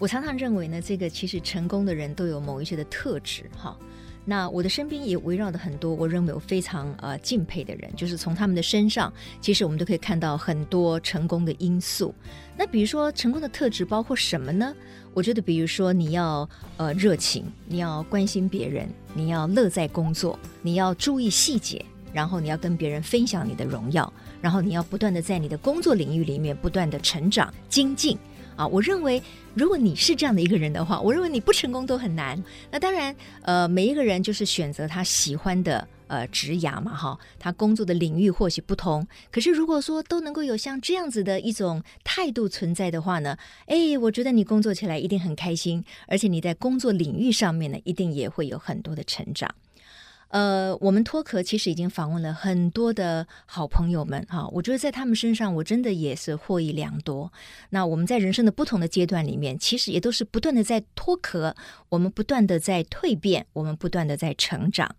我常常认为呢，这个其实成功的人都有某一些的特质，哈。那我的身边也围绕着很多我认为我非常呃敬佩的人，就是从他们的身上，其实我们都可以看到很多成功的因素。那比如说成功的特质包括什么呢？我觉得，比如说你要呃热情，你要关心别人，你要乐在工作，你要注意细节，然后你要跟别人分享你的荣耀，然后你要不断的在你的工作领域里面不断的成长精进。啊，我认为，如果你是这样的一个人的话，我认为你不成功都很难。那当然，呃，每一个人就是选择他喜欢的呃职涯嘛，哈，他工作的领域或许不同。可是如果说都能够有像这样子的一种态度存在的话呢，哎，我觉得你工作起来一定很开心，而且你在工作领域上面呢，一定也会有很多的成长。呃，我们脱壳其实已经访问了很多的好朋友们哈，我觉得在他们身上我真的也是获益良多。那我们在人生的不同的阶段里面，其实也都是不断的在脱壳，我们不断的在蜕变，我们不断的在成长。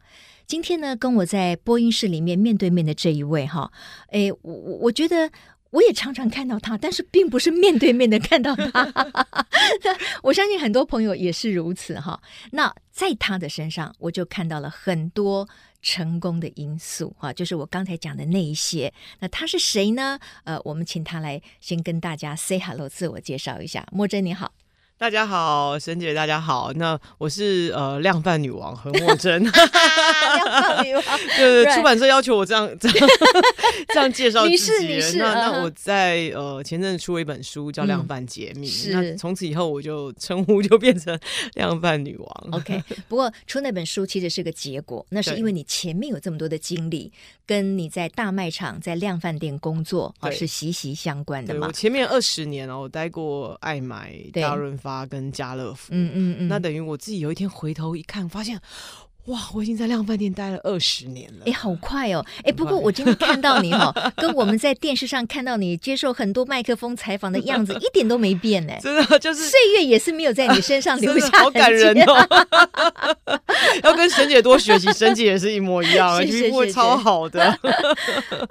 今天呢，跟我在播音室里面面对面的这一位哈，哎，我我我觉得。我也常常看到他，但是并不是面对面的看到他。我相信很多朋友也是如此哈。那在他的身上，我就看到了很多成功的因素哈，就是我刚才讲的那一些。那他是谁呢？呃，我们请他来先跟大家 say hello，自我介绍一下。莫真你好。大家好，沈姐，大家好。那我是呃量贩女王何默真。量贩女王，对对，出版社要求我这样这样 这样介绍自己。你是那那我在呃前阵子出了一本书叫《量贩解密》，是那从此以后我就称呼就变成量贩女王。OK，不过出那本书其实是个结果，那是因为你前面有这么多的经历，跟你在大卖场、在量贩店工作啊是息息相关的嘛。我前面二十年哦，我待过爱买、大润发。跟家乐福，嗯嗯嗯，那等于我自己有一天回头一看，发现。哇，我已经在量贩店待了二十年了，哎，好快哦！哎，不过我今天看到你哈、哦，跟我们在电视上看到你接受很多麦克风采访的样子 一点都没变呢。真的就是岁月也是没有在你身上留下，好感人哦！要跟沈姐多学习，沈姐也是一模一样，皮肤超好的。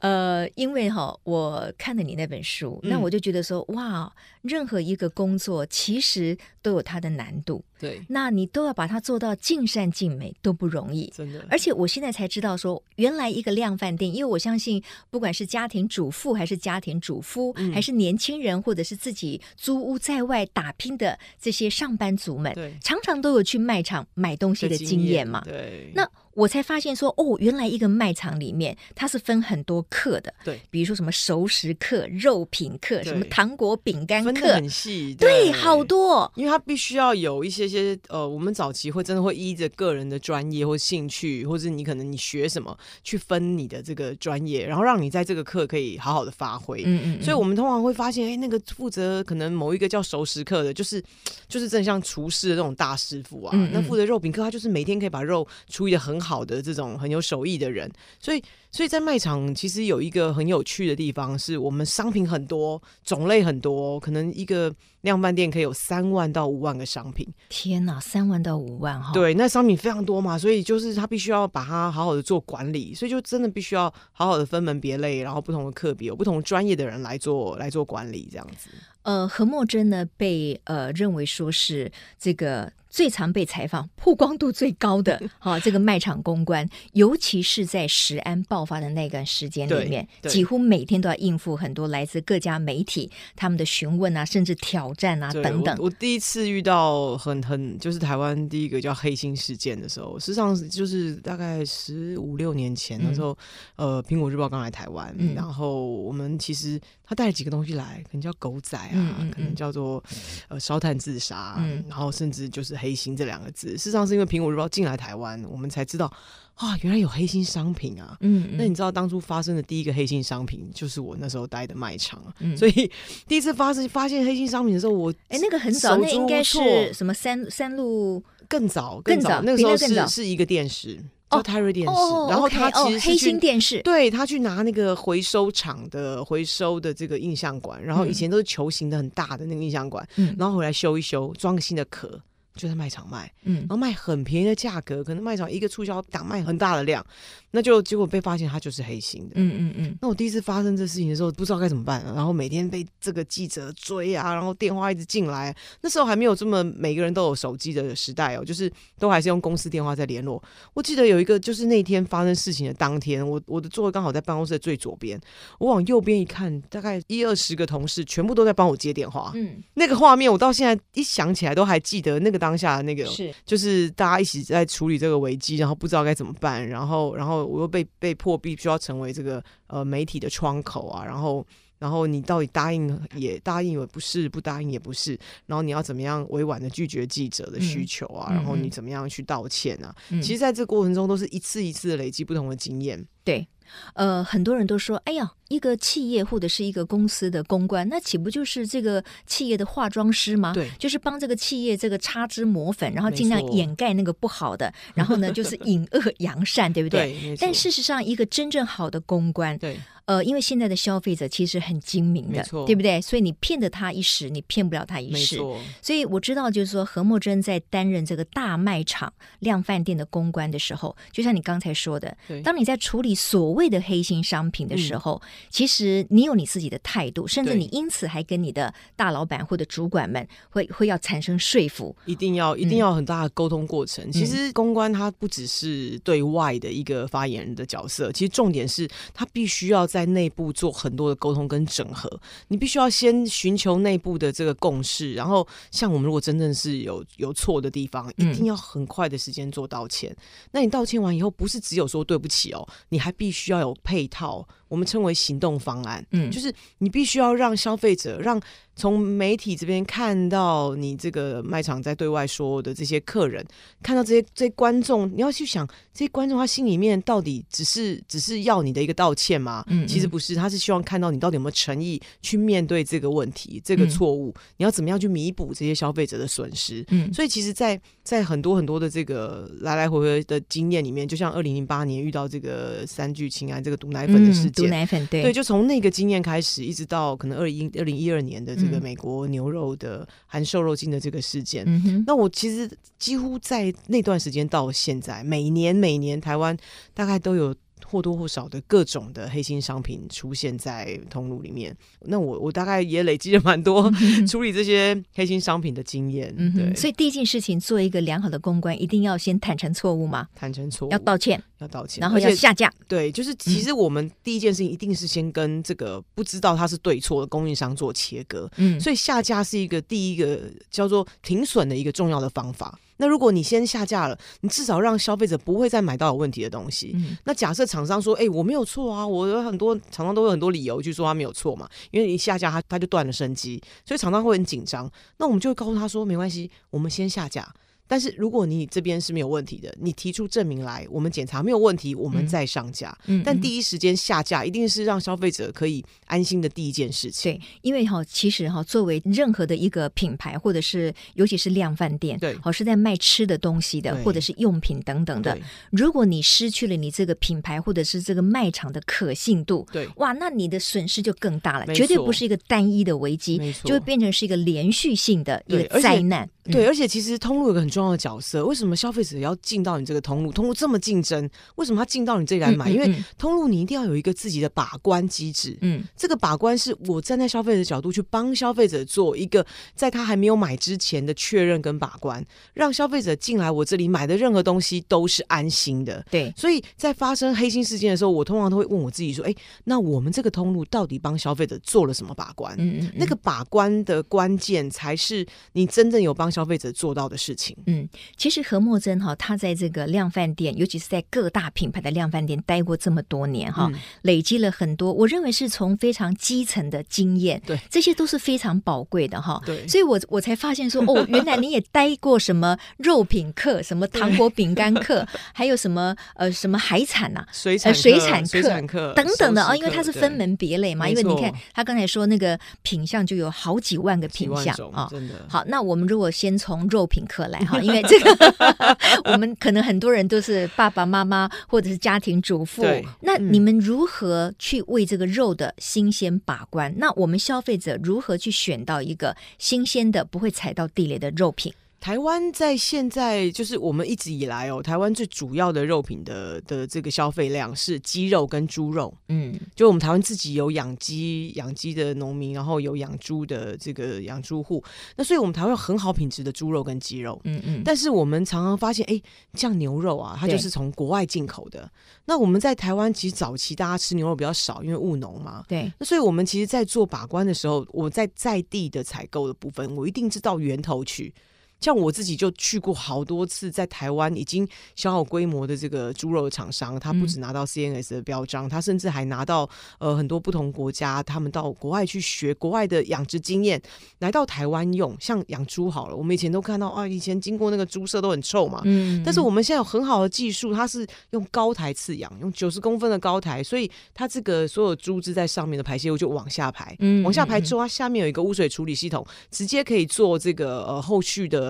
呃，因为哈、哦，我看了你那本书，那我就觉得说，哇，任何一个工作其实都有它的难度。对，那你都要把它做到尽善尽美，都不容易，真的。而且我现在才知道说，原来一个量贩店，因为我相信，不管是家庭主妇还是家庭主夫，嗯、还是年轻人，或者是自己租屋在外打拼的这些上班族们，对，常常都有去卖场买东西的经验嘛。对，那。我才发现说，哦，原来一个卖场里面它是分很多课的，对，比如说什么熟食课、肉品课、什么糖果、饼干课，很细，对，对，好多，因为它必须要有一些些呃，我们早期会真的会依着个人的专业或兴趣，或者你可能你学什么去分你的这个专业，然后让你在这个课可以好好的发挥。嗯，嗯嗯，所以我们通常会发现，哎，那个负责可能某一个叫熟食课的，就是就是真的像厨师的这种大师傅啊，嗯嗯，那负责肉品课，他就是每天可以把肉处理的很好的这种很有手艺的人，所以所以在卖场其实有一个很有趣的地方，是我们商品很多，种类很多，可能一个量贩店可以有三万到五万个商品。天哪，三万到五万哈！对，那商品非常多嘛，所以就是他必须要把它好好的做管理，所以就真的必须要好好的分门别类，然后不同的课别有不同专业的人来做来做管理，这样子。呃，何墨真呢被呃认为说是这个。最常被采访、曝光度最高的，哈、哦，这个卖场公关，尤其是在食安爆发的那段时间里面，几乎每天都要应付很多来自各家媒体他们的询问啊，甚至挑战啊等等。我，我第一次遇到很很就是台湾第一个叫黑心事件的时候，实际上就是大概十五六年前的时候，嗯、呃，苹果日报刚来台湾，嗯、然后我们其实他带了几个东西来，可能叫狗仔啊，可能叫做呃烧炭自杀，嗯、然后甚至就是。黑心这两个字，事实上是因为苹果日报进来台湾，我们才知道啊，原来有黑心商品啊。嗯，嗯，那你知道当初发生的第一个黑心商品，就是我那时候待的卖场。嗯，所以第一次发生发现黑心商品的时候，我哎，那个很早，那应该是什么三三路更早更早，那个时候是是一个电视。叫泰瑞电视，哦、然后他其实黑心电视，对，他去拿那个回收厂的回收的这个印象馆，然后以前都是球形的很大的那个印象馆，嗯、然后回来修一修，装个新的壳。就在卖场卖，嗯，然后卖很便宜的价格，可能卖场一个促销档卖很大的量，那就结果被发现他就是黑心的，嗯嗯嗯。那我第一次发生这事情的时候，不知道该怎么办，然后每天被这个记者追啊，然后电话一直进来，那时候还没有这么每个人都有手机的时代哦，就是都还是用公司电话在联络。我记得有一个，就是那天发生事情的当天，我我的座位刚好在办公室的最左边，我往右边一看，大概一二十个同事全部都在帮我接电话，嗯，那个画面我到现在一想起来都还记得那个当下的那个，是就是大家一起在处理这个危机，然后不知道该怎么办，然后然后我又被被迫必须要成为这个呃媒体的窗口啊，然后。然后你到底答应也答应也不是，不答应也不是，然后你要怎么样委婉的拒绝记者的需求啊？嗯、然后你怎么样去道歉啊？嗯、其实，在这个过程中，都是一次一次的累积不同的经验。对。呃，很多人都说，哎呀，一个企业或者是一个公司的公关，那岂不就是这个企业的化妆师吗？对，就是帮这个企业这个擦脂抹粉，然后尽量掩盖那个不好的，然后呢，就是 隐恶扬善，对不对？对，但事实上，一个真正好的公关，对，呃，因为现在的消费者其实很精明的，对不对？所以你骗得他一时，你骗不了他一世。所以我知道，就是说何莫珍在担任这个大卖场量贩店的公关的时候，就像你刚才说的，当你在处理所谓谓的黑心商品的时候，嗯、其实你有你自己的态度，甚至你因此还跟你的大老板或者主管们会会要产生说服，一定要一定要很大的沟通过程。嗯、其实公关它不只是对外的一个发言人的角色，其实重点是他必须要在内部做很多的沟通跟整合。你必须要先寻求内部的这个共识，然后像我们如果真正是有有错的地方，一定要很快的时间做道歉。嗯、那你道歉完以后，不是只有说对不起哦，你还必须。要有配套，我们称为行动方案，嗯，就是你必须要让消费者让。从媒体这边看到你这个卖场在对外说的这些客人，看到这些这些观众，你要去想这些观众他心里面到底只是只是要你的一个道歉吗？嗯，嗯，其实不是，他是希望看到你到底有没有诚意去面对这个问题、这个错误，嗯、你要怎么样去弥补这些消费者的损失？嗯，所以其实在，在在很多很多的这个来来回回的经验里面，就像二零零八年遇到这个三聚氰胺这个毒奶粉的事件，奶粉对对，就从那个经验开始，一直到可能二零二零一二年的这个。美国牛肉的含瘦肉精的这个事件，嗯、哼那我其实几乎在那段时间到现在，每年每年台湾大概都有。或多或少的各种的黑心商品出现在通路里面，那我我大概也累积了蛮多 处理这些黑心商品的经验。嗯，对。所以第一件事情，做一个良好的公关，一定要先坦诚错误吗？坦诚错误，要道歉，要道歉，然后要下架。对，就是其实我们第一件事情一定是先跟这个不知道它是对错的供应商做切割。嗯，所以下架是一个第一个叫做停损的一个重要的方法。那如果你先下架了，你至少让消费者不会再买到有问题的东西。嗯、那假设厂商说：“哎、欸，我没有错啊，我有很多厂商都有很多理由去说他没有错嘛，因为你下架他他就断了生机，所以厂商会很紧张。那我们就会告诉他说：没关系，我们先下架。”但是如果你这边是没有问题的，你提出证明来，我们检查没有问题，我们再上架。嗯，但第一时间下架一定是让消费者可以安心的第一件事情。对，因为哈，其实哈，作为任何的一个品牌，或者是尤其是量贩店，对，好是在卖吃的东西的，或者是用品等等的。如果你失去了你这个品牌或者是这个卖场的可信度，对，哇，那你的损失就更大了，绝对不是一个单一的危机，就会变成是一个连续性的一个灾难。对，而且其实通路有个很重要的角色。为什么消费者要进到你这个通路？通路这么竞争，为什么他进到你这里来买？嗯嗯嗯、因为通路你一定要有一个自己的把关机制。嗯，这个把关是我站在消费者角度去帮消费者做一个在他还没有买之前的确认跟把关，让消费者进来我这里买的任何东西都是安心的。对，所以在发生黑心事件的时候，我通常都会问我自己说：哎，那我们这个通路到底帮消费者做了什么把关？嗯，嗯嗯，那个把关的关键才是你真正有帮消费者做到的事情。嗯，其实何墨真哈，他在这个量贩店，尤其是在各大品牌的量贩店待过这么多年哈，嗯、累积了很多，我认为是从非常基层的经验，对，这些都是非常宝贵的哈。对，所以我我才发现说，哦，原来你也待过什么肉品课，什么糖果饼干课，还有什么呃什么海产呐、啊，水产水产课课等等的啊，因为它是分门别类嘛，因为你看他刚才说那个品相就有好几万个品相啊，真的。好，那我们如果先从肉品课来哈，因为这个 我们可能很多人都是爸爸妈妈或者是家庭主妇，那你们如何去为这个肉的新鲜把关？嗯、那我们消费者如何去选到一个新鲜的、不会踩到地雷的肉品？台湾在现在就是我们一直以来哦，台湾最主要的肉品的的这个消费量是鸡肉跟猪肉。嗯，就我们台湾自己有养鸡养鸡的农民，然后有养猪的这个养猪户，那所以我们台湾有很好品质的猪肉跟鸡肉。嗯嗯，但是我们常常发现，哎，像牛肉啊，它就是从国外进口的。那我们在台湾其实早期大家吃牛肉比较少，因为务农嘛。对，那所以我们其实，在做把关的时候，我在在地的采购的部分，我一定是到源头去。像我自己就去过好多次，在台湾已经小好规模的这个猪肉厂商，他不止拿到 CNS 的标章，他甚至还拿到呃很多不同国家，他们到国外去学国外的养殖经验，来到台湾用。像养猪好了，我们以前都看到啊，以前经过那个猪舍都很臭嘛，嗯，但是我们现在有很好的技术，它是用高台饲养，用九十公分的高台，所以它这个所有猪只在上面的排泄物就往下排，嗯，往下排之后，它下面有一个污水处理系统，直接可以做这个呃后续的。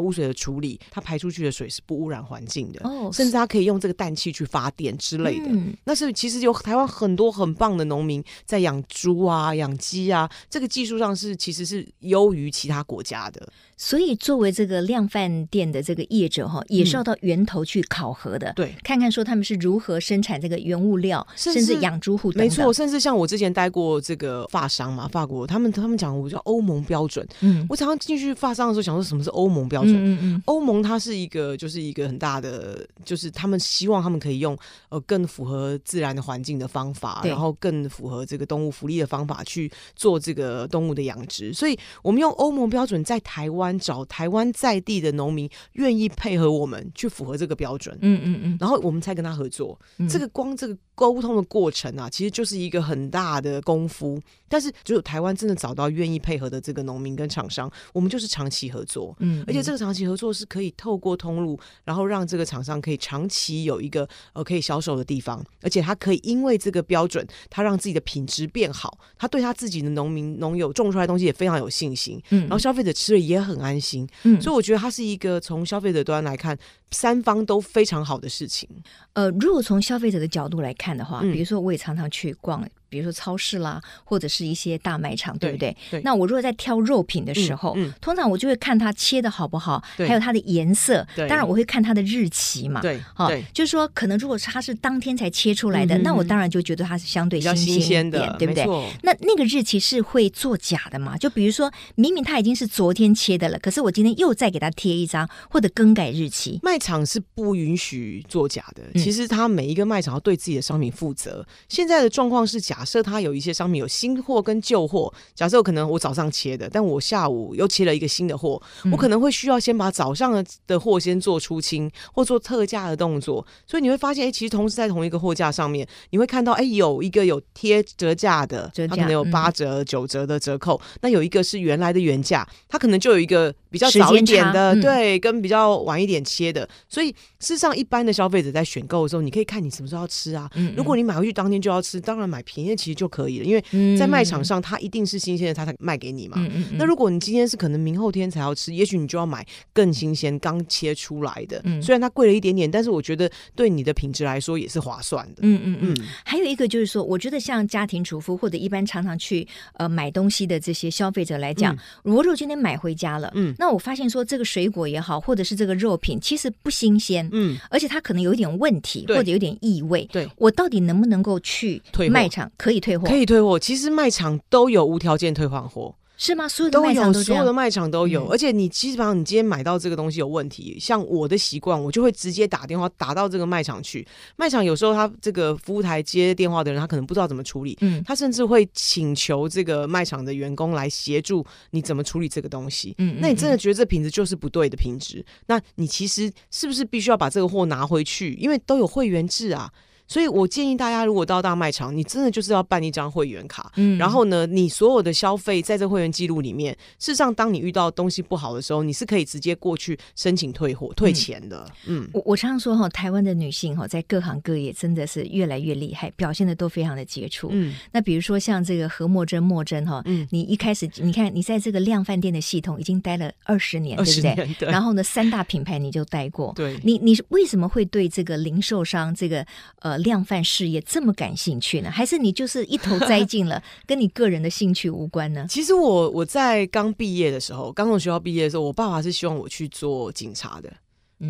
污水的处理，它排出去的水是不污染环境的，哦，甚至它可以用这个氮气去发电之类的。嗯，那是其实有台湾很多很棒的农民在养猪啊、养鸡啊，这个技术上是其实是优于其他国家的。所以，作为这个量贩店的这个业者哈，也是要到源头去考核的，对、嗯，看看说他们是如何生产这个原物料，甚至养猪户等等。没错，甚至像我之前待过这个发商嘛，法国他们他们讲我叫欧盟标准，嗯，我常常进去发商的时候想说什么是欧盟标准？嗯嗯，欧盟它是一个就是一个很大的，就是他们希望他们可以用呃更符合自然的环境的方法，然后更符合这个动物福利的方法去做这个动物的养殖，所以我们用欧盟标准在台湾。找台湾在地的农民愿意配合我们去符合这个标准，嗯嗯嗯，然后我们才跟他合作。嗯、这个光这个沟通的过程啊，其实就是一个很大的功夫。但是只有台湾真的找到愿意配合的这个农民跟厂商，我们就是长期合作。嗯，嗯，而且这个长期合作是可以透过通路，然后让这个厂商可以长期有一个呃可以销售的地方，而且他可以因为这个标准，他让自己的品质变好，他对他自己的农民农友种出来的东西也非常有信心。嗯，然后消费者吃了也很安心。嗯，所以我觉得它是一个从消费者端来看，三方都非常好的事情。呃，如果从消费者的角度来看的话，嗯，比如说我也常常去逛。比如说超市啦，或者是一些大卖场，对不对？对。那我如果在挑肉品的时候，通常我就会看它切的好不好，还有它的颜色。当然，我会看它的日期嘛。对。好，就是说，可能如果它是当天才切出来的，嗯、那我当然就觉得它是相对新鲜的，对不对？那那个日期是会作假的嘛？就比如说明明它已经是昨天切的了，可是我今天又再给它贴一张，或者更改日期。卖场是不允许作假的。其实它每一个卖场要对自己的商品负责。嗯、现在的状况是假。假设它有一些商品有新货跟旧货，假设可能我早上切的，但我下午又切了一个新的货，嗯、我可能会需要先把早上的的货先做出清或做特价的动作，所以你会发现，哎，其实同时在同一个货架上面，你会看到，哎，有一个有贴折价的，它可能有八折、九折的折扣，嗯、那有一个是原来的原价，它可能就有一个比较早一点的，对，跟比较晚一点切的，所以事实上，一般的消费者在选购的时候，你可以看你什么时候要吃啊，嗯嗯如果你买回去当天就要吃，当然买便宜。其实就可以了，因为在卖场上，它一定是新鲜的，它才卖给你嘛。那如果你今天是可能明后天才要吃，也许你就要买更新鲜、刚切出来的。嗯、虽然它贵了一点点，但是我觉得对你的品质来说也是划算的。嗯嗯嗯。还有一个就是说，我觉得像家庭主妇或者一般常常去呃买东西的这些消费者来讲，如果、嗯、今天买回家了，嗯，那我发现说这个水果也好，或者是这个肉品其实不新鲜，嗯，而且它可能有一点问题或者有点异味，对，我到底能不能够去卖场？可以退货，可以退货。其实卖场都有无条件退换货。是吗？所有的卖场都，都有，所有的卖场都有。嗯、而且你基本上，你今天买到这个东西有问题，像我的习惯，我就会直接打电话打到这个卖场去。卖场有时候他这个服务台接电话的人，他可能不知道怎么处理，嗯，他甚至会请求这个卖场的员工来协助你怎么处理这个东西。嗯，那你真的觉得这品质就是不对的品质？那你其实是不是必须要把这个货拿回去？因为都有会员制啊。所以我建议大家，如果到大卖场，你真的就是要办一张会员卡。嗯，然后呢，你所有的消费在这会员记录里面，事实上，当你遇到东西不好的时候，你是可以直接过去申请退货、退钱的。嗯，我我常常说哈，台湾的女性哈，在各行各业真的是越来越厉害，表现的都非常的杰出。嗯，那比如说像这个何墨珍、墨珍哈，嗯，你一开始你看你在这个量贩店的系统已经待了二十年，对不对？对。然后呢，三大品牌你就待过。对。你你为什么会对这个零售商这个呃？呃量贩事业这么感兴趣呢？还是你就是一头栽进了，跟你个人的兴趣无关呢？其实我我在刚毕业的时候，刚从学校毕业的时候，我爸爸是希望我去做警察的。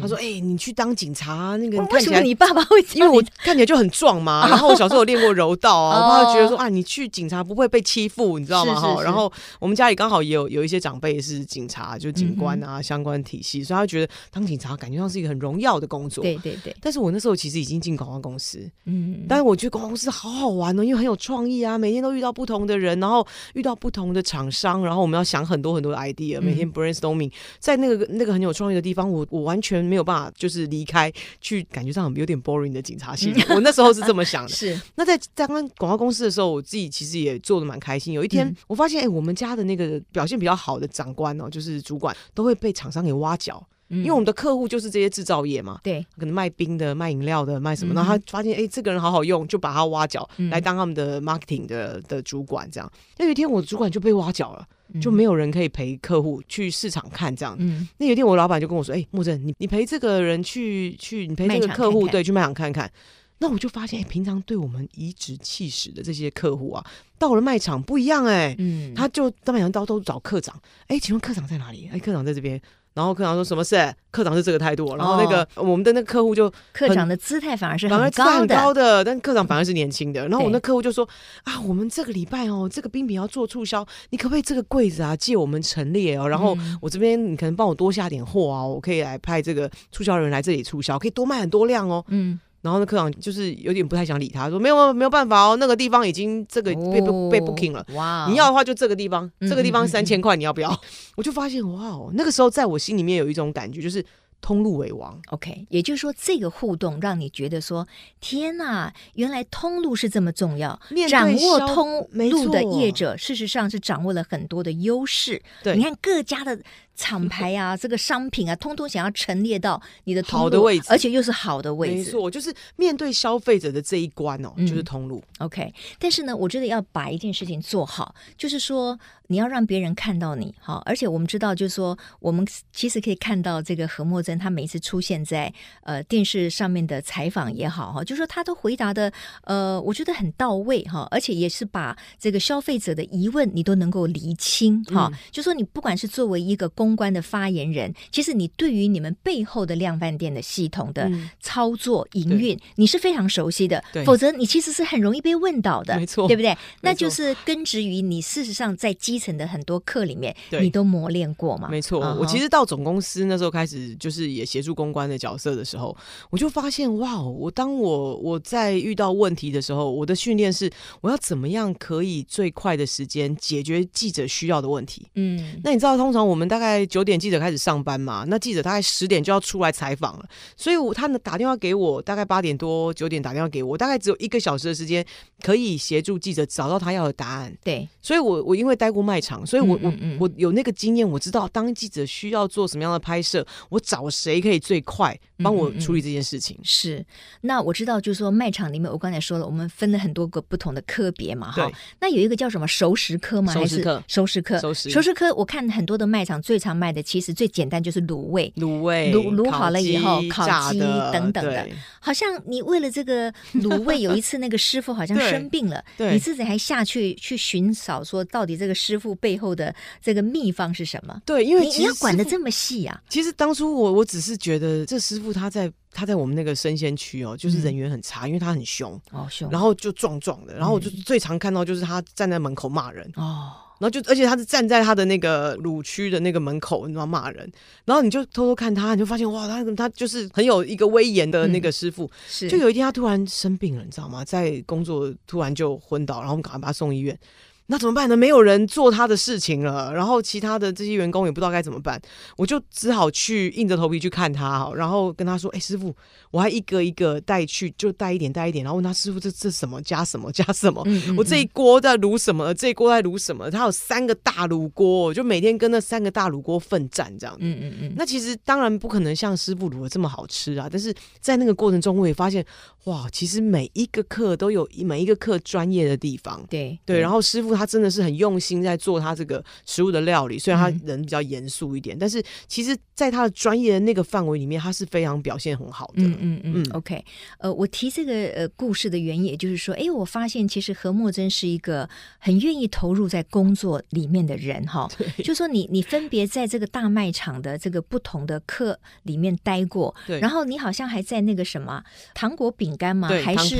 他说：“哎、欸，你去当警察，那个你看起来你爸爸会，因为我看起来就很壮嘛。然后我小时候有练过柔道啊，我爸爸觉得说啊，你去警察不会被欺负，你知道吗？哈。然后我们家里刚好也有有一些长辈是警察，就警官啊相关体系，所以他觉得当警察感觉上是一个很荣耀的工作。对对对。但是我那时候其实已经进广告公司，嗯，但是我觉得广告公司好好玩哦，因为很有创意啊，每天都遇到不同的人，然后遇到不同的厂商，然后我们要想很多很多的 idea，每天 brainstorming，在那个那个很有创意的地方，我我完全没有办法就是。离开去，感觉上有点 boring 的警察系统。我那时候是这么想的。是。那在在刚广告公司的时候，我自己其实也做的蛮开心。有一天，我发现，哎、欸，我们家的那个表现比较好的长官哦，就是主管，都会被厂商给挖角。嗯。因为我们的客户就是这些制造业嘛。对。可能卖冰的、卖饮料的、卖什么，然后他发现，哎、欸，这个人好好用，就把他挖角来当他们的 marketing 的的主管。这样。那有一天，我主管就被挖角了。就没有人可以陪客户去市场看这样。嗯，那有一天我老板就跟我说：“哎、欸，木正，你你陪这个人去去，你陪这个客户对去卖场看看。”那我就发现，哎、欸，平常对我们颐指气使的这些客户啊，到了卖场不一样哎、欸。嗯，他就到卖场到都找课长。哎、欸，请问课长在哪里？哎、欸，课长在这边。然后科长说什么事？科长是这个态度。然后那个、哦、我们的那个客户就科长的姿态反而是很高很高的，但科长反而是年轻的。然后我那客户就说啊，我们这个礼拜哦，这个冰品要做促销，你可不可以这个柜子啊借我们陈列哦？然后我这边你可能帮我多下点货啊，我可以来派这个促销人来这里促销，可以多卖很多量哦。嗯。然后那科长就是有点不太想理他，说没有没有办法哦，那个地方已经这个被、哦、被 booking 了。哇！你要的话就这个地方，嗯、这个地方三千块，你要不要？嗯嗯嗯、我就发现哇哦，那个时候在我心里面有一种感觉，就是。通路为王，OK，也就是说，这个互动让你觉得说，天哪，原来通路是这么重要。掌握通路的业者，事实上是掌握了很多的优势。对，你看各家的。厂牌啊，这个商品啊，通通想要陈列到你的好的位置，而且又是好的位置。没错，就是面对消费者的这一关哦，嗯、就是通路。OK，但是呢，我觉得要把一件事情做好，就是说你要让别人看到你哈，而且我们知道，就是说我们其实可以看到这个何墨珍，他每一次出现在呃电视上面的采访也好哈，就是说他都回答的呃，我觉得很到位哈，而且也是把这个消费者的疑问你都能够厘清哈。嗯、就说你不管是作为一个公公关的发言人，其实你对于你们背后的量贩店的系统的操作营运，你是非常熟悉的。否则你其实是很容易被问到的，没错，对不对？那就是根植于你事实上在基层的很多课里面，你都磨练过嘛。没错，我其实到总公司那时候开始，就是也协助公关的角色的时候，我就发现哇，我当我我在遇到问题的时候，我的训练是我要怎么样可以最快的时间解决记者需要的问题。嗯，那你知道，通常我们大概。在九点记者开始上班嘛，那记者大概十点就要出来采访了，所以我他呢打电话给我，大概八点多九点打电话给我，大概只有一个小时的时间可以协助记者找到他要的答案。对，所以我我因为待过卖场，所以我嗯嗯嗯我我有那个经验，我知道当记者需要做什么样的拍摄，我找谁可以最快帮我处理这件事情。是，那我知道就是说卖场里面，我刚才说了，我们分了很多个不同的科别嘛，哈。那有一个叫什么熟食科吗？熟食科，熟食科，熟食科。我看很多的卖场最常卖的其实最简单就是卤味，卤味卤卤好了以后烤鸡等等的。好像你为了这个卤味，有一次那个师傅好像生病了，你自己还下去去寻找，说到底这个师傅背后的这个秘方是什么？对，因为你要管的这么细啊。其实当初我我只是觉得这师傅他在他在我们那个生鲜区哦，就是人缘很差，因为他很凶哦凶，然后就壮壮的，然后我就最常看到就是他站在门口骂人哦。然后就，而且他是站在他的那个鲁区的那个门口，你知道骂人。然后你就偷偷看他，你就发现哇，他他就是很有一个威严的那个师傅。嗯、是，就有一天他突然生病了，你知道吗？在工作突然就昏倒，然后我们赶快把他送医院。那怎么办呢？没有人做他的事情了，然后其他的这些员工也不知道该怎么办，我就只好去硬着头皮去看他，然后跟他说：“哎，师傅，我还一个一个带去，就带一点带一点，然后问他师傅这这什么加什么加什么？嗯嗯嗯，我这一锅在卤什么？这一锅在卤什么？他有三个大卤锅，就每天跟那三个大卤锅奋战这样。嗯嗯嗯。那其实当然不可能像师傅卤的这么好吃啊，但是在那个过程中，我也发现哇，其实每一个课都有每一个课专业的地方。对对，然后师傅。他真的是很用心在做他这个食物的料理，虽然他人比较严肃一点，嗯、但是其实在他的专业的那个范围里面，他是非常表现很好的。嗯嗯嗯。OK，呃，我提这个呃故事的原因，也就是说，哎，我发现其实何墨真是一个很愿意投入在工作里面的人哈。就说你你分别在这个大卖场的这个不同的课里面待过，对。然后你好像还在那个什么糖果饼干吗？还是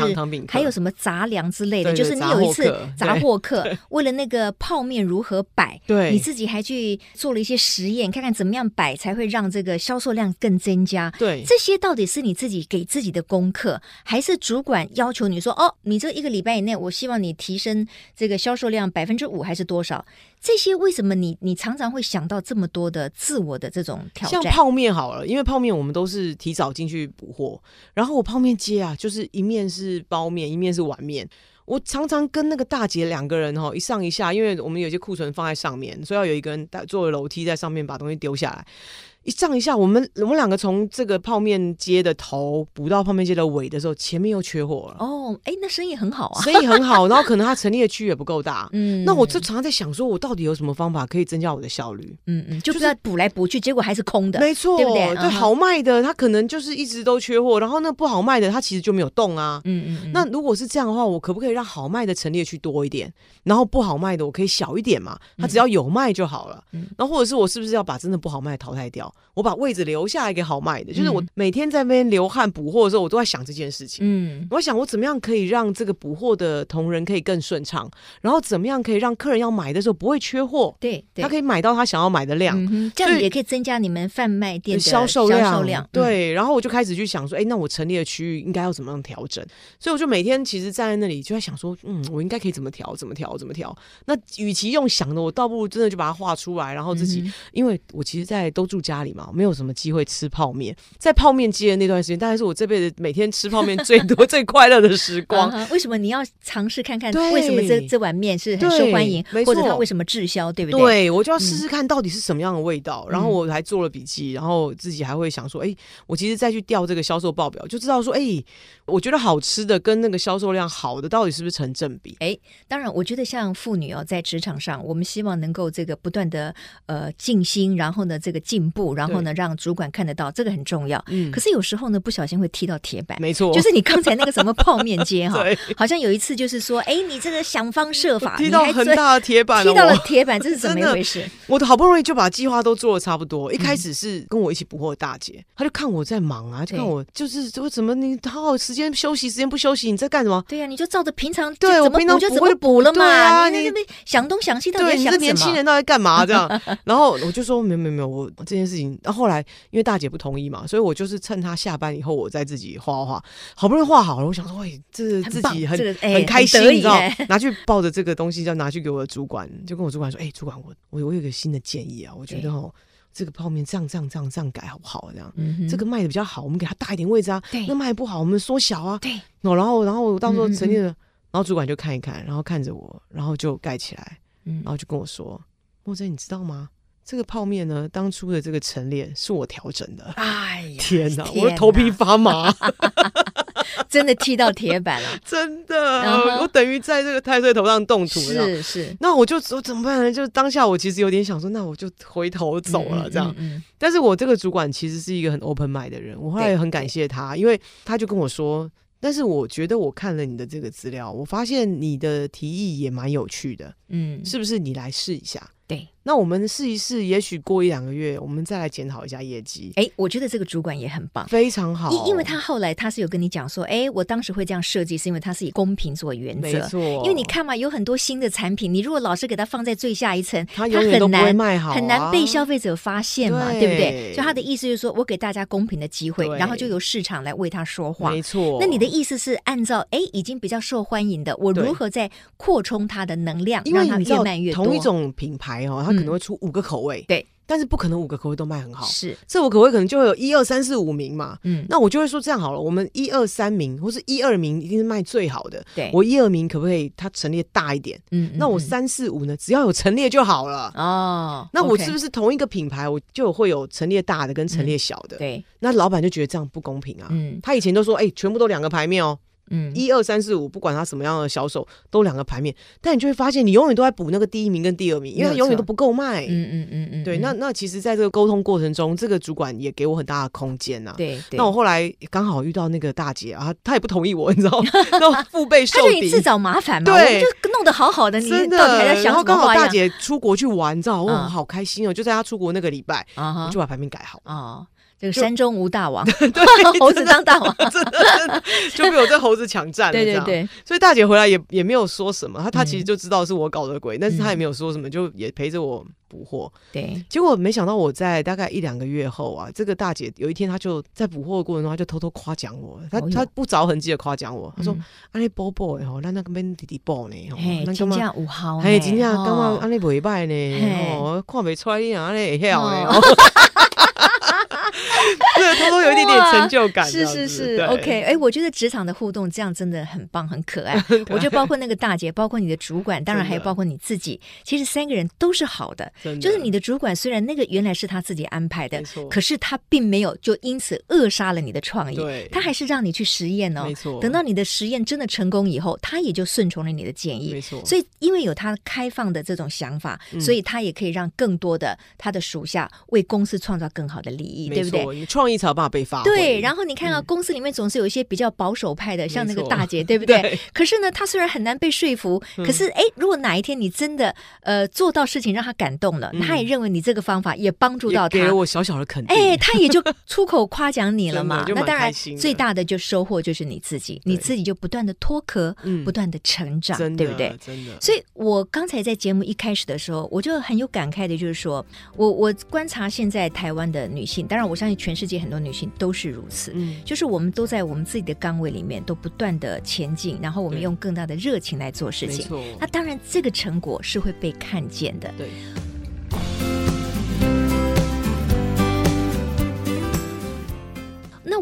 还有什么杂粮之类的？就是你有一次杂货课，为了那个泡面如何摆，对，你自己还去做了一些实验，看看怎么样摆才会让这个销售量更增加。对，这些到底是你自己给自己的功课，还是主管要求你说哦，你这一个礼拜以内，我希望你提升这个销售量百分之五，还是多少？这些为什么你你常常会想到这么多的自我的这种挑战？像泡面好了，因为泡面我们都是提早进去补货，然后我泡面接啊，就是一面是包面，一面是碗面。我常常跟那个大姐两个人哈，一上一下，因为我们有些库存放在上面，所以要有一个人在坐楼梯在上面把东西丢下来。一上一下，我们我们两个从这个泡面街的头补到泡面街的尾的时候，前面又缺货了。哦，哎，那生意很好啊，生意很好。然后可能他陈列区也不够大。嗯，那我就常常在想，说我到底有什么方法可以增加我的效率？嗯嗯，就是在补来补去，结果还是空的。没错，对不对？对，好卖的，他可能就是一直都缺货，然后那不好卖的，他其实就没有动啊。嗯嗯。那如果是这样的话，我可不可以让好卖的陈列区多一点，然后不好卖的我可以小一点嘛？他只要有卖就好了。嗯。然后或者是我是不是要把真的不好卖的淘汰掉？我把位置留下来给好卖的，就是我每天在那边流汗补货的时候，我都在想这件事情。嗯，我想我怎么样可以让这个补货的同仁可以更顺畅，然后怎么样可以让客人要买的时候不会缺货，对，他可以买到他想要买的量，这样也可以增加你们贩卖店的销售量。对，然后我就开始去想说，哎，那我陈列的区域应该要怎么样调整？所以我就每天其实站在那里就在想说，嗯，我应该可以怎么调，怎么调，怎么调？那与其用想的，我倒不如真的就把它画出来，然后自己，因为我其实，在都住家里嘛，没有什么机会吃泡面，在泡面街的那段时间，大概是我这辈子每天吃泡面最多、最快乐的时光。为什么你要尝试看看？为什么这这碗面是很受欢迎？或者它为什么滞销？对不对？对，我就要试试看到底是什么样的味道。然后我还做了笔记，然后自己还会想说：哎，我其实再去调这个销售报表，就知道说：哎，我觉得好吃的跟那个销售量好的到底是不是成正比？哎，当然，我觉得像妇女哦，在职场上，我们希望能够这个不断的呃进心，然后呢这个进步，然后呢让主管看得到，这个很重要。嗯，可是有时候呢，不小心会踢到铁板。没错，就是你刚才那个什么泡面街 哈，好像有一次就是说，哎，你这个想方设法踢到很大的铁板，踢到了铁板，这是怎么一回事？我好不容易就把计划都做的差不多。一开始是跟我一起捕获大姐，她就看我在忙啊，就看我就是我怎么你好好时间休息，时间不休息，你在干什么？对呀，你就照着平常对我平常就怎么补了嘛？你那边想东想西，到底想什么？年轻人到底干嘛这样？然后我就说没有没有没有，我这件事情。然后后来因为大姐不同意嘛，所以我就是趁她下班以后，我再自己画画。好不容易画好了，我想说，喂，这自己很很开心，你知道？拿去抱着这个东西，就拿去给我的主管，就跟我主管说，哎，主管，我我我有个新的建议啊，我觉得哦，这个泡面这样这样这样这样改好不好？这样，这个卖的比较好，我们给它大一点位置啊。那卖不好，我们缩小啊。对。然后然后到时候成立了，然后主管就看一看，然后看着我，然后就盖起来，嗯然后就跟我说，莫真，你知道吗？这个泡面呢，当初的这个陈列是我调整的。哎呀，天哪，我的头皮发麻，真的踢到铁板了，真的，我等于在这个太岁头上动土了。是是，那我就我怎么办呢？就当下我其实有点想说，那我就回头走了这样。但是我这个主管其实是一个很 open mind 的人，我后来也很感谢他，因为他就跟我说，但是我觉得我看了你的这个资料，我发现你的提议也蛮有趣的，嗯，是不是你来试一下？对。那我们试一试，也许过一两个月，我们再来检讨一下业绩。哎，我觉得这个主管也很棒，非常好。因因为他后来他是有跟你讲说，哎，我当时会这样设计，是因为他是以公平做原则。没错，因为你看嘛，有很多新的产品，你如果老是给它放在最下一层，它很难卖好，很难被消费者发现嘛，对不对？所以他的意思就是说我给大家公平的机会，然后就由市场来为他说话。没错。那你的意思是按照哎已经比较受欢迎的，我如何在扩充它的能量，让它越卖越多？同一种品牌哦，它可能会出五个口味，对，但是不可能五个口味都卖很好。是，这五个口味可能就会有一二三四五名嘛。嗯，那我就会说这样好了，我们一二三名或是一二名一定是卖最好的。对，我一二名可不可以它陈列大一点？嗯，那我三四五呢？只要有陈列就好了。哦，那我是不是同一个品牌，我就会有陈列大的跟陈列小的？对，那老板就觉得这样不公平啊。嗯，他以前都说，哎，全部都两个牌面哦。嗯，一二三四五，不管他什么样的销售，都两个牌面，但你就会发现，你永远都在补那个第一名跟第二名，因为他永远都不够卖。嗯嗯嗯嗯，对。那那其实，在这个沟通过程中，这个主管也给我很大的空间呐。对。那我后来刚好遇到那个大姐啊，她也不同意我，你知道吗？那腹背受敌，他就你自找麻烦嘛。对，就弄得好好的，你到底还在想什么？然后刚好大姐出国去玩，你知道，我好开心哦！就在她出国那个礼拜，我就把牌面改好啊。这个山中无大王，对，猴子当大王，真的，就被我这猴子抢占了。对对对，所以大姐回来也也没有说什么，她她其实就知道是我搞的鬼，但是她也没有说什么，就也陪着我补货。对，结果没想到我在大概一两个月后啊，这个大姐有一天她就在补货的过程中，她就偷偷夸奖我，她她不着痕迹的夸奖我，她说：“阿你宝宝吼，那那个边弟弟宝呢？那今天五号，哎，今天刚刚阿你不拜呢？哦，看没出来你阿你会晓呢。” 对，偷偷有一点点成就感。是是是，OK。哎，我觉得职场的互动这样真的很棒，很可爱。我觉得包括那个大姐，包括你的主管，当然还有包括你自己，其实三个人都是好的。就是你的主管虽然那个原来是他自己安排的，可是他并没有就因此扼杀了你的创意。他还是让你去实验哦。没错。等到你的实验真的成功以后，他也就顺从了你的建议。没错。所以因为有他开放的这种想法，所以他也可以让更多的他的属下为公司创造更好的利益，对不对？创意才有办法被发挥。对，然后你看到公司里面总是有一些比较保守派的，像那个大姐，对不对？可是呢，她虽然很难被说服，可是哎，如果哪一天你真的呃做到事情让她感动了，她也认为你这个方法也帮助到她，给了我小小的肯定，哎，她也就出口夸奖你了嘛。那当然，最大的就收获就是你自己，你自己就不断的脱壳，不断的成长，对不对？真的。所以我刚才在节目一开始的时候，我就很有感慨的，就是说我我观察现在台湾的女性，当然我相信全世界很多女性都是如此，嗯，就是我们都在我们自己的岗位里面都不断的前进，然后我们用更大的热情来做事情，那当然这个成果是会被看见的，对。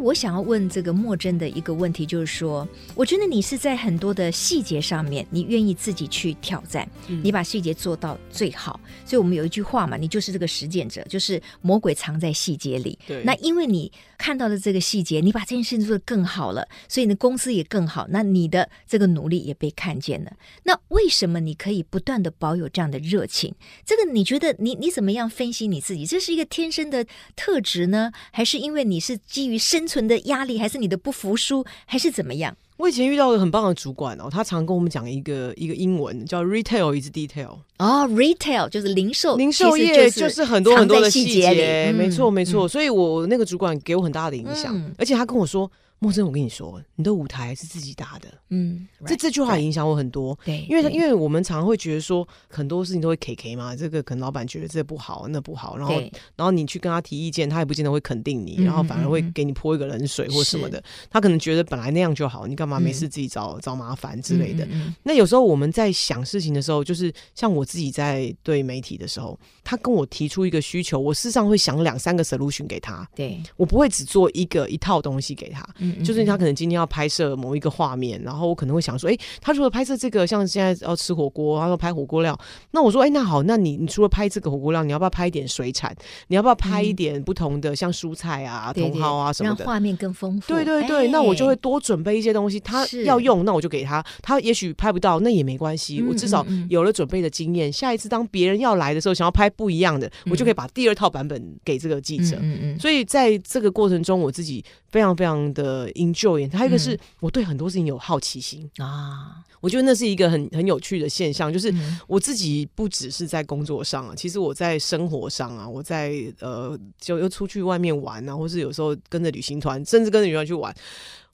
我想要问这个莫真的一个问题，就是说，我觉得你是在很多的细节上面，你愿意自己去挑战，嗯、你把细节做到最好。所以我们有一句话嘛，你就是这个实践者，就是魔鬼藏在细节里。对，那因为你看到的这个细节，你把这件事情做得更好了，所以你的公司也更好，那你的这个努力也被看见了。那为什么你可以不断的保有这样的热情？这个你觉得你你怎么样分析你自己？这是一个天生的特质呢，还是因为你是基于生存的压力，还是你的不服输，还是怎么样？我以前遇到一个很棒的主管哦，他常跟我们讲一个一个英文叫 “retail is detail”。哦，retail 就是零售，零售业就是很多很多的细节，没错没错。所以我那个主管给我很大的影响，而且他跟我说。默真，我跟你说，你的舞台是自己打的。嗯，这这句话影响我很多。对，因为因为我们常常会觉得说，很多事情都会 K K 嘛，这个可能老板觉得这不好，那不好，然后然后你去跟他提意见，他也不见得会肯定你，然后反而会给你泼一个冷水或什么的。他可能觉得本来那样就好，你干嘛没事自己找找麻烦之类的。那有时候我们在想事情的时候，就是像我自己在对媒体的时候，他跟我提出一个需求，我事实上会想两三个 solution 给他。对，我不会只做一个一套东西给他。就是他可能今天要拍摄某一个画面，然后我可能会想说，哎，他如果拍摄这个，像现在要吃火锅，他说拍火锅料，那我说，哎，那好，那你你除了拍这个火锅料，你要不要拍一点水产？你要不要拍一点不同的，像蔬菜啊、茼蒿啊什么的，让画面更丰富。对对对，那我就会多准备一些东西，他要用，那我就给他。他也许拍不到，那也没关系，我至少有了准备的经验。下一次当别人要来的时候，想要拍不一样的，我就可以把第二套版本给这个记者。嗯嗯。所以在这个过程中，我自己。非常非常的 enjoy，还有一个是我对很多事情有好奇心。啊，嗯、我觉得那是一个很很有趣的现象，就是我自己不只是在工作上啊，其实我在生活上啊，我在呃就又出去外面玩啊，或是有时候跟着旅行团，甚至跟着旅行团去玩。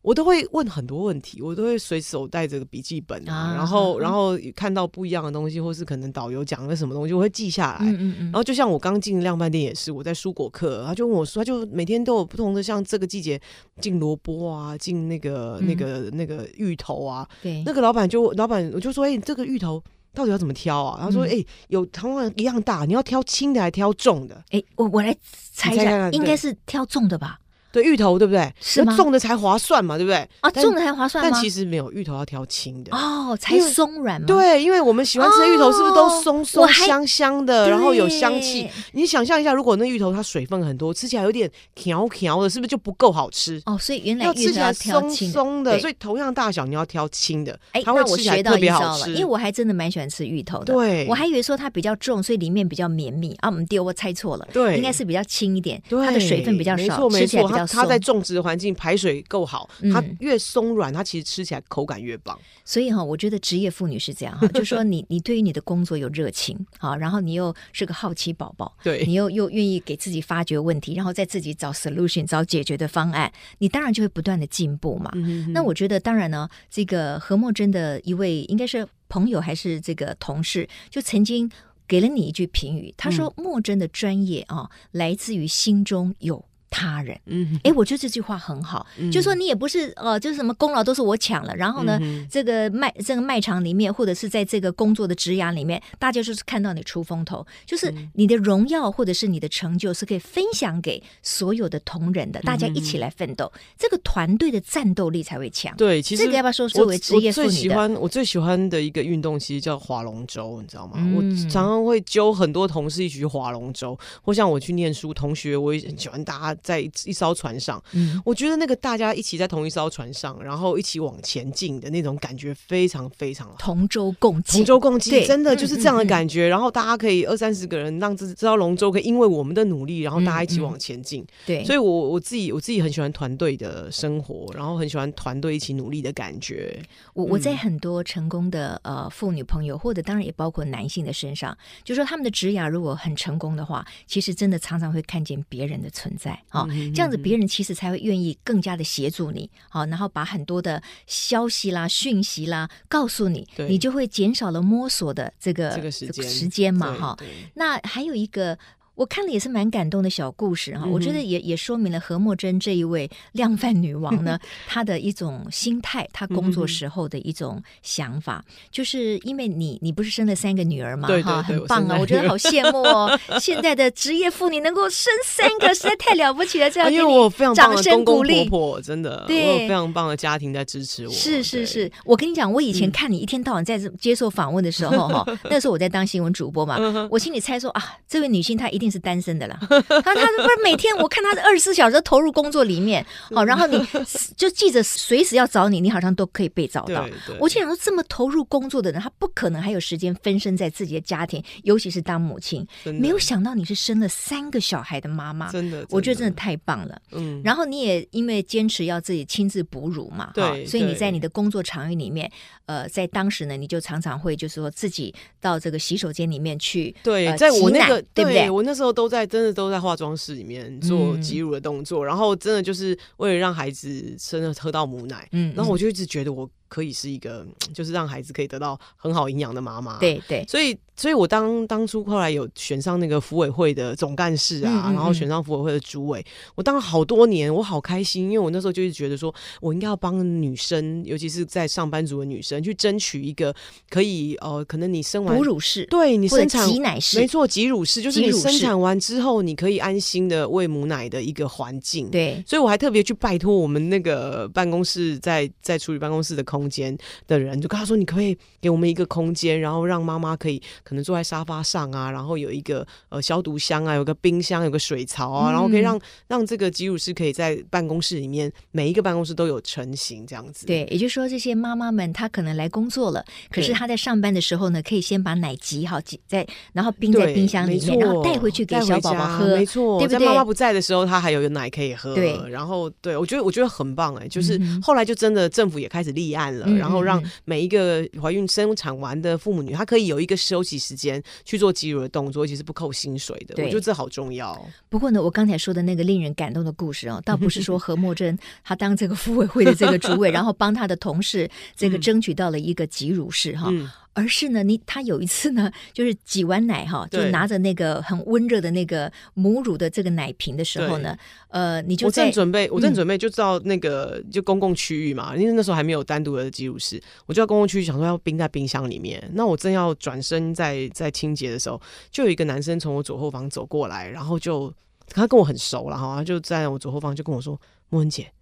我都会问很多问题，我都会随手带着个笔记本啊，然后然后看到不一样的东西，或是可能导游讲了什么东西，我会记下来。嗯嗯嗯。然后就像我刚进量贩店也是，我在蔬果课，他就问我说，他就每天都有不同的，像这个季节进萝卜啊，进那个那个那个芋头啊。对。那个老板就老板我就说，哎，这个芋头到底要怎么挑啊？他说，哎，有同样一样大，你要挑轻的还挑重的？哎，我我来猜一下，应该是挑重的吧。对，芋头对不对？是吗？重的才划算嘛，对不对？啊，重的才划算？但其实没有，芋头要挑轻的哦，才松软嘛。对，因为我们喜欢吃的芋头是不是都松松香香的，然后有香气？你想象一下，如果那芋头它水分很多，吃起来有点条条的，是不是就不够好吃？哦，所以原来要吃起来松松的，所以同样大小你要挑轻的，哎，它会吃起来特别好吃。因为我还真的蛮喜欢吃芋头的，对，我还以为说它比较重，所以里面比较绵密啊。我们丢，我猜错了，对，应该是比较轻一点，它的水分比较少，没错没错，它它在种植的环境排水够好，它越松软，它其实吃起来口感越棒。所以哈，我觉得职业妇女是这样哈，就说你你对于你的工作有热情啊，然后你又是个好奇宝宝，对，你又又愿意给自己发掘问题，然后再自己找 solution 找解决的方案，你当然就会不断的进步嘛。那我觉得当然呢，这个何墨真的一位应该是朋友还是这个同事，就曾经给了你一句评语，他说莫真的专业啊，来自于心中有他人，嗯，哎，我觉得这句话很好，嗯、就说你也不是呃，就是什么功劳都是我抢了，然后呢，嗯、这个卖这个卖场里面，或者是在这个工作的职涯里面，大家就是看到你出风头，就是你的荣耀或者是你的成就是可以分享给所有的同仁的，大家一起来奋斗，嗯、这个团队的战斗力才会强。对，其实这个要不要说作为职业妇女的？我最喜欢我最喜欢的一个运动，其实叫划龙舟，你知道吗？嗯、我常常会揪很多同事一起去划龙舟，或像我去念书，同学我也很喜欢大家。在一艘船上，嗯，我觉得那个大家一起在同一艘船上，然后一起往前进的那种感觉非常非常好，同舟共济，同舟共济，真的就是这样的感觉。然后大家可以二三十个人，让这这艘龙舟可以因为我们的努力，然后大家一起往前进。对，所以我我自己我自己很喜欢团队的生活，然后很喜欢团队一起努力的感觉。我我在很多成功的呃妇女朋友，或者当然也包括男性的身上，就说他们的职涯如果很成功的话，其实真的常常会看见别人的存在啊。这样子，别人其实才会愿意更加的协助你，好，然后把很多的消息啦、讯息啦告诉你，你就会减少了摸索的这个这个时间时间嘛，哈。那还有一个。我看了也是蛮感动的小故事哈，嗯、我觉得也也说明了何莫真这一位量贩女王呢，她的一种心态，她工作时候的一种想法，嗯、就是因为你你不是生了三个女儿吗？哈，很棒啊，我，觉得好羡慕哦，现在的职业妇女能够生三个，实在太了不起了，这样因为我有非常棒的公公婆婆，真的，对，我有非常棒的家庭在支持我。是是是，我跟你讲，我以前看你一天到晚在接受访问的时候哈，嗯、那时候我在当新闻主播嘛，我心里猜说啊，这位女性她一定。是单身的啦，他他不是每天我看他二十四小时投入工作里面，好，然后你 就记者随时要找你，你好像都可以被找到。我就想说，这么投入工作的人，他不可能还有时间分身在自己的家庭，尤其是当母亲。没有想到你是生了三个小孩的妈妈，真的，我觉得真的太棒了。嗯，然后你也因为坚持要自己亲自哺乳嘛，对，所以你在你的工作场域里面，呃，在当时呢，你就常常会就是说自己到这个洗手间里面去，对，在我那个对不对？我那。时候都在，真的都在化妆室里面做挤乳的动作，嗯、然后真的就是为了让孩子真的喝到母奶，嗯，然后我就一直觉得我可以是一个，就是让孩子可以得到很好营养的妈妈，对对，所以。所以，我当当初后来有选上那个福委会的总干事啊，嗯嗯嗯，然后选上福委会的主委，我当了好多年，我好开心，因为我那时候就是觉得说，我应该要帮女生，尤其是在上班族的女生，去争取一个可以呃，可能你生完哺乳室，对你生产挤奶室，没错，挤乳室就是你生产完之后，你可以安心的喂母奶的一个环境。对，所以我还特别去拜托我们那个办公室在在处理办公室的空间的人，就跟他说，你可不可以给我们一个空间，然后让妈妈可以。可能坐在沙发上啊，然后有一个呃消毒箱啊，有个冰箱，有个水槽啊，嗯、然后可以让让这个吉乳师可以在办公室里面，每一个办公室都有成型这样子。对，也就是说这些妈妈们她可能来工作了，可是她在上班的时候呢，可以先把奶挤好挤在，然后冰在冰箱里面，然后带回去给小宝宝喝，没错，对不对？在妈妈不在的时候，她还有奶可以喝。对，然后对我觉得我觉得很棒哎、欸，就是后来就真的政府也开始立案了，嗯、然后让每一个怀孕生产完的父母女，她可以有一个休息时间。去做挤乳的动作，其实不扣薪水的。我觉得这好重要。不过呢，我刚才说的那个令人感动的故事哦，倒不是说何默珍她当这个妇委会的这个主委，然后帮她的同事这个争取到了一个挤乳室哈。嗯而是呢，你他有一次呢，就是挤完奶哈，就拿着那个很温热的那个母乳的这个奶瓶的时候呢，呃，你就我正准备，我正准备就到那个就公共区域嘛，因为那时候还没有单独的挤乳室，我就到公共区域想说要冰在冰箱里面。那我正要转身在在清洁的时候，就有一个男生从我左后方走过来，然后就他跟我很熟了哈，他就在我左后方就跟我说：“莫文姐，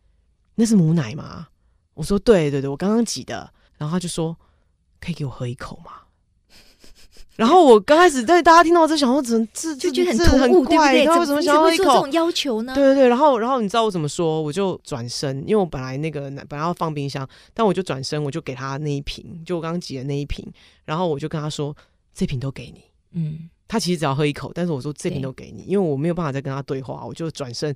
那是母奶吗？”我说：“对对对，我刚刚挤的。”然后他就说：“可以给我喝一口吗？” 然后我刚开始对大家听到这，想说怎这就觉得很这很怪，对不对？他为什么想要喝一口？这种要求呢？对对对。然后然后你知道我怎么说？我就转身，因为我本来那个本来要放冰箱，但我就转身，我就给他那一瓶，就我刚刚挤的那一瓶。然后我就跟他说：“这瓶都给你。”嗯。他其实只要喝一口，但是我说这瓶都给你，因为我没有办法再跟他对话，我就转身，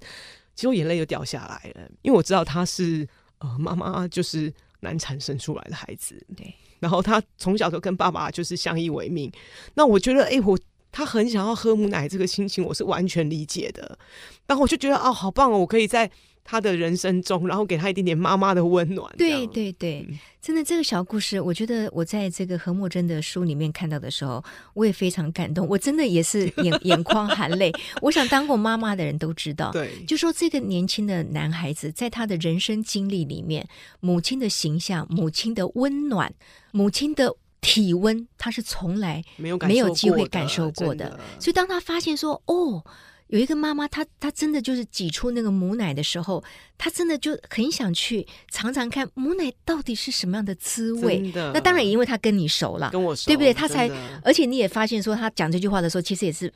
其实我眼泪就掉下来了，因为我知道他是呃妈妈就是难产生出来的孩子，对。然后他从小就跟爸爸就是相依为命，那我觉得，哎，我他很想要喝母奶，这个心情我是完全理解的。然后我就觉得，哦，好棒哦，我可以在他的人生中，然后给他一点点妈妈的温暖。对对对，嗯、真的这个小故事，我觉得我在这个何墨珍的书里面看到的时候，我也非常感动。我真的也是 眼眼眶含泪。我想当过妈妈的人都知道，对，就说这个年轻的男孩子在他的人生经历里面，母亲的形象、母亲的温暖、母亲的体温，他是从来没有没有机会感受过的。的所以当他发现说，哦。有一个妈妈，她她真的就是挤出那个母奶的时候，她真的就很想去尝尝看母奶到底是什么样的滋味。那当然也因为他跟你熟了，跟我熟，对不对？他才，而且你也发现说，他讲这句话的时候，其实也是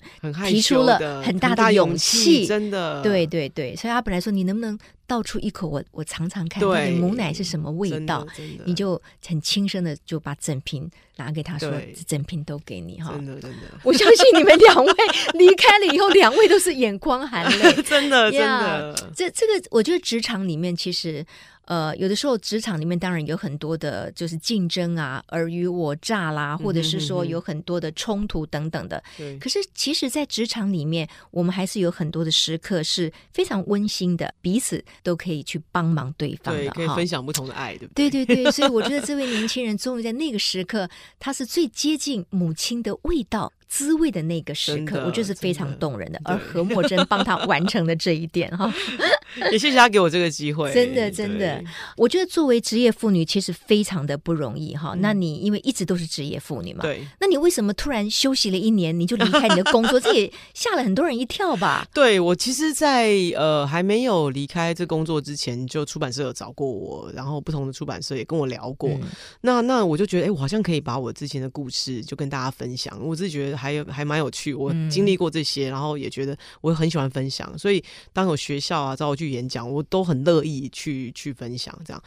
提出了很大的勇气，真的。对对对，所以他本来说，你能不能？倒出一口，我我尝尝看，母奶是什么味道？你就很轻声的就把整瓶拿给他说，整瓶都给你哈。真的真的，我相信你们两位 离开了以后，两位都是眼眶含泪，真的真的。这这个，我觉得职场里面其实。呃，有的时候职场里面当然有很多的，就是竞争啊，尔虞我诈啦，或者是说有很多的冲突等等的。对。可是，其实，在职场里面，我们还是有很多的时刻是非常温馨的，彼此都可以去帮忙对方的，对，可以分享不同的爱，对不对？对对对。所以，我觉得这位 年轻人终于在那个时刻，他是最接近母亲的味道。滋味的那个时刻，我觉得是非常动人的。而何墨珍帮他完成了这一点哈，也谢谢他给我这个机会。真的，真的，我觉得作为职业妇女，其实非常的不容易哈。那你因为一直都是职业妇女嘛，对，那你为什么突然休息了一年，你就离开你的工作？这也吓了很多人一跳吧？对，我其实在，在呃还没有离开这工作之前，就出版社有找过我，然后不同的出版社也跟我聊过。嗯、那那我就觉得，哎，我好像可以把我之前的故事就跟大家分享。我自己觉得。还有还蛮有趣，我经历过这些，嗯、然后也觉得我很喜欢分享，所以当有学校啊找我去演讲，我都很乐意去去分享这样。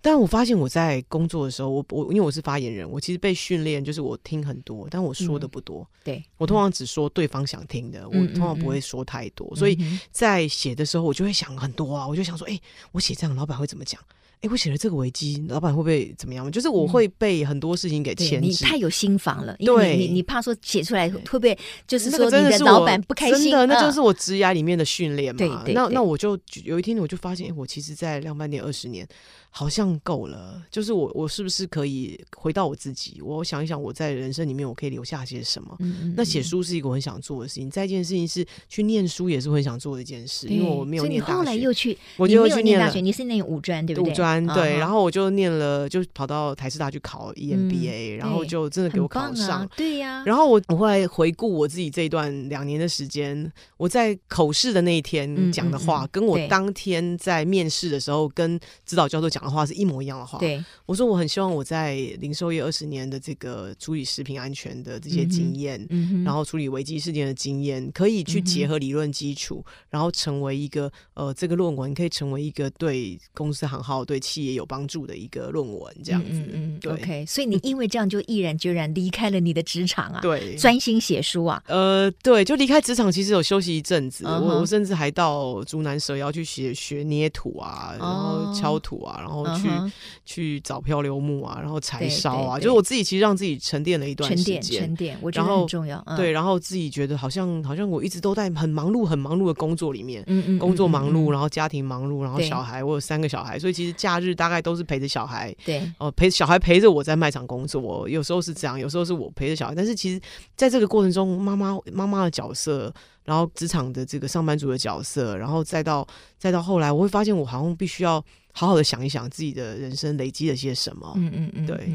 但我发现我在工作的时候，我我因为我是发言人，我其实被训练就是我听很多，但我说的不多。嗯、对，我通常只说对方想听的，嗯、我通常不会说太多，嗯、所以在写的时候，我就会想很多啊，我就想说，哎、欸，我写这样，老板会怎么讲？哎，我写了这个危机，老板会不会怎么样？就是我会被很多事情给牵制。你太有心防了，因为你你怕说写出来会不会就是说你的老板不开心？真的，那就是我职涯里面的训练嘛。那那我就有一天我就发现，我其实，在量贩店二十年。好像够了，就是我，我是不是可以回到我自己？我想一想，我在人生里面我可以留下些什么？嗯嗯，那写书是一个我很想做的事情，再一件事情是去念书，也是我很想做的一件事。因为我没有念大学，后来又去，我就去念大学。你是念五专对不对？五专对，然后我就念了，就跑到台师大去考 EMBA，、嗯、然后就真的给我考上。啊、对呀、啊。然后我我后来回顾我自己这一段两年的时间，我在口试的那一天讲的话，跟我当天在面试的时候跟指导教授讲的话是一模一样的话。对，我说我很希望我在零售业二十年的这个处理食品安全的这些经验，然后处理危机事件的经验，可以去结合理论基础，嗯、然后成为一个呃，这个论文可以成为一个对公司行号、对企业有帮助的一个论文，这样子。嗯 OK，所以你因为这样就毅然决然离开了你的职场啊？对，专心写书啊？呃，对，就离开职场，其实有休息一阵子，我我甚至还到竹南蛇窑去学学捏土啊，然后敲土啊，然后去。嗯去找漂流木啊，然后柴烧啊，就是我自己其实让自己沉淀了一段时间，沉淀，我觉得很重要。对，然后自己觉得好像好像我一直都在很忙碌、很忙碌的工作里面，嗯嗯，工作忙碌，然后家庭忙碌，然后小孩，我有三个小孩，所以其实假日大概都是陪着小孩，对，哦，陪小孩陪着我在卖场工作，有时候是这样，有时候是我陪着小孩，但是其实在这个过程中，妈妈妈妈的角色然后职场的这个上班族的角色，然后再到再到后来，我会发现我好像必须要好好的想一想自己的人生累积了些什么。嗯嗯嗯，对。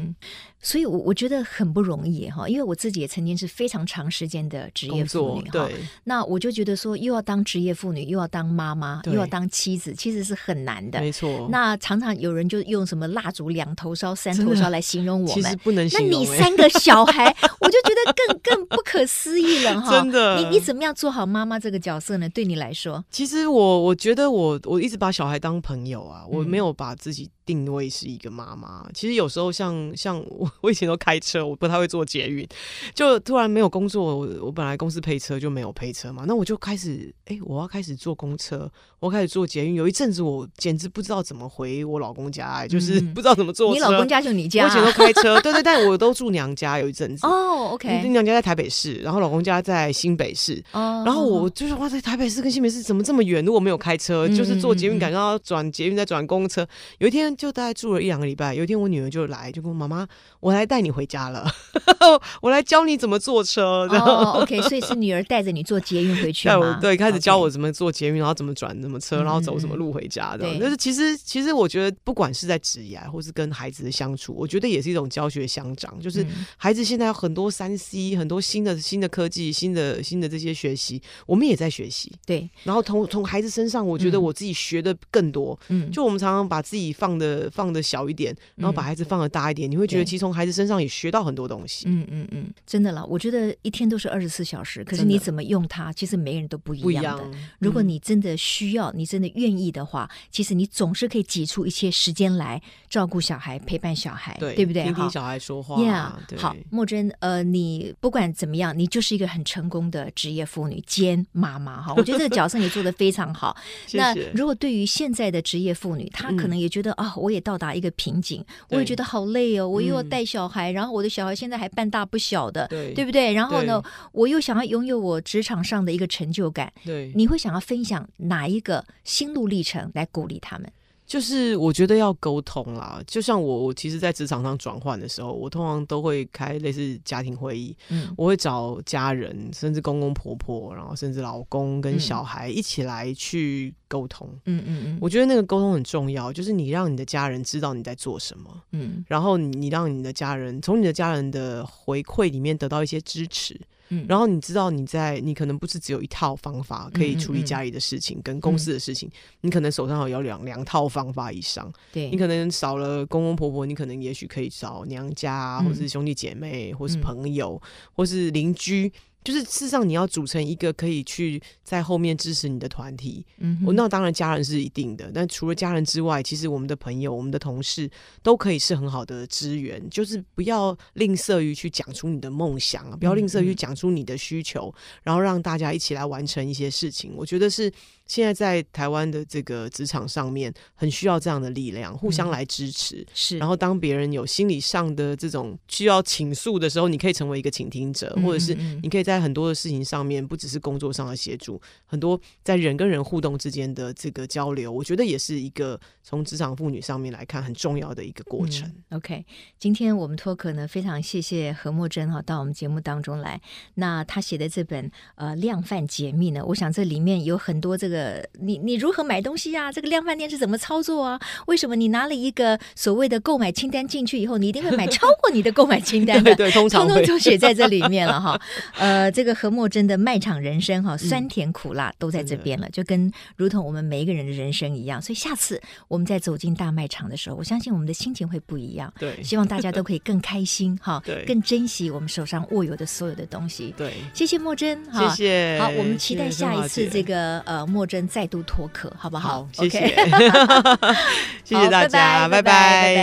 所以，我我觉得很不容易哈，因为我自己也曾经是非常长时间的职业妇女哈。那我就觉得说，又要当职业妇女，又要当妈妈，又要当妻子，其实是很难的。没错。那常常有人就用什么蜡烛两头烧、三头烧来形容我们，其实不能形容。那你三个小孩，我就觉得更更不可思议了哈。真的。你你怎么样做好妈妈这个角色呢？对你来说，其实我我觉得我我一直把小孩当朋友啊，我没有把自己定位是一个妈妈。其实有时候像像我我以前都开车。我不太会坐捷运，就突然没有工作。我我本来公司配车就没有配车嘛，那我就开始哎、欸，我要开始坐公车，我开始坐捷运。有一阵子我简直不知道怎么回我老公家，哎，就是不知道怎么坐车。你老公家就你家？我以前都开车，对对，但我都住娘家。有一阵子哦，OK，娘家在台北市，然后老公家在新北市。哦，然后我就是哇，在台北市跟新北市怎么这么远？如果没有开车，就是坐捷运，赶上要转捷运再转公车。有一天就大概住了一两个礼拜，有一天我女儿就来，就跟我妈妈，我来带你回家了。我来教你怎么坐车。然后、oh, OK，所以是女儿带着你坐捷运回去吗？对，开始教我怎么坐捷运，然后怎么转什么车，然后走什么路回家的。就是其实，其实我觉得，不管是在职业，或是跟孩子的相处，我觉得也是一种教学相长。就是孩子现在有很多三 C，很多新的新的科技，新的新的这些学习，我们也在学习。对，然后从从孩子身上，我觉得我自己学的更多。嗯，就我们常常把自己放的放的小一点，然后把孩子放的大一点，你会觉得其实从孩子身上也学到很多东西。嗯嗯嗯，真的啦，我觉得一天都是二十四小时，可是你怎么用它，其实每个人都不一样的。如果你真的需要，你真的愿意的话，其实你总是可以挤出一些时间来照顾小孩、陪伴小孩，对不对？听听小孩说话。Yeah，好，莫真，呃，你不管怎么样，你就是一个很成功的职业妇女兼妈妈哈。我觉得这个角色你做的非常好。那如果对于现在的职业妇女，她可能也觉得啊，我也到达一个瓶颈，我也觉得好累哦，我又要带小孩，然后我的小孩现在还半大不小的，对，对不对？然后呢，我又想要拥有我职场上的一个成就感，对，你会想要分享哪一个心路历程来鼓励他们？就是我觉得要沟通啦，就像我，我其实，在职场上转换的时候，我通常都会开类似家庭会议，嗯，我会找家人，甚至公公婆婆，然后甚至老公跟小孩一起来去沟通，嗯嗯嗯，我觉得那个沟通很重要，就是你让你的家人知道你在做什么，嗯，然后你你让你的家人从你的家人的回馈里面得到一些支持。嗯，然后你知道你在你可能不是只有一套方法可以处理家里的事情跟公司的事情，你可能手上有两两套方法以上。对，你可能少了公公婆婆，你可能也许可以找娘家，或是兄弟姐妹，或是朋友，嗯、或是邻居。就是事实上，你要组成一个可以去在后面支持你的团体。嗯我，那当然家人是一定的，但除了家人之外，其实我们的朋友、我们的同事都可以是很好的资源。就是不要吝啬于去讲出你的梦想啊，不要吝啬于讲出你的需求，然后让大家一起来完成一些事情。我觉得是。现在在台湾的这个职场上面，很需要这样的力量，互相来支持。嗯、是，然后当别人有心理上的这种需要倾诉的时候，你可以成为一个倾听者，或者是你可以在很多的事情上面，不只是工作上的协助，很多在人跟人互动之间的这个交流，我觉得也是一个从职场妇女上面来看很重要的一个过程。嗯、OK，今天我们脱壳呢，非常谢谢何墨珍哈到我们节目当中来。那他写的这本呃量贩解密呢，我想这里面有很多这个。呃，你你如何买东西啊？这个量贩店是怎么操作啊？为什么你拿了一个所谓的购买清单进去以后，你一定会买超过你的购买清单的？对，对，通常通通都写在这里面了哈。呃，这个何莫真的卖场人生哈，酸甜苦辣都在这边了，嗯、就跟如同我们每一个人的人生一样。所以下次我们在走进大卖场的时候，我相信我们的心情会不一样。对，希望大家都可以更开心哈，对，更珍惜我们手上握有的所有的东西。对，谢谢莫真哈，谢谢。好，我们期待下一次这个呃默真再度脱。壳好不好？好，谢谢，谢谢大家，拜拜，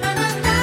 拜拜。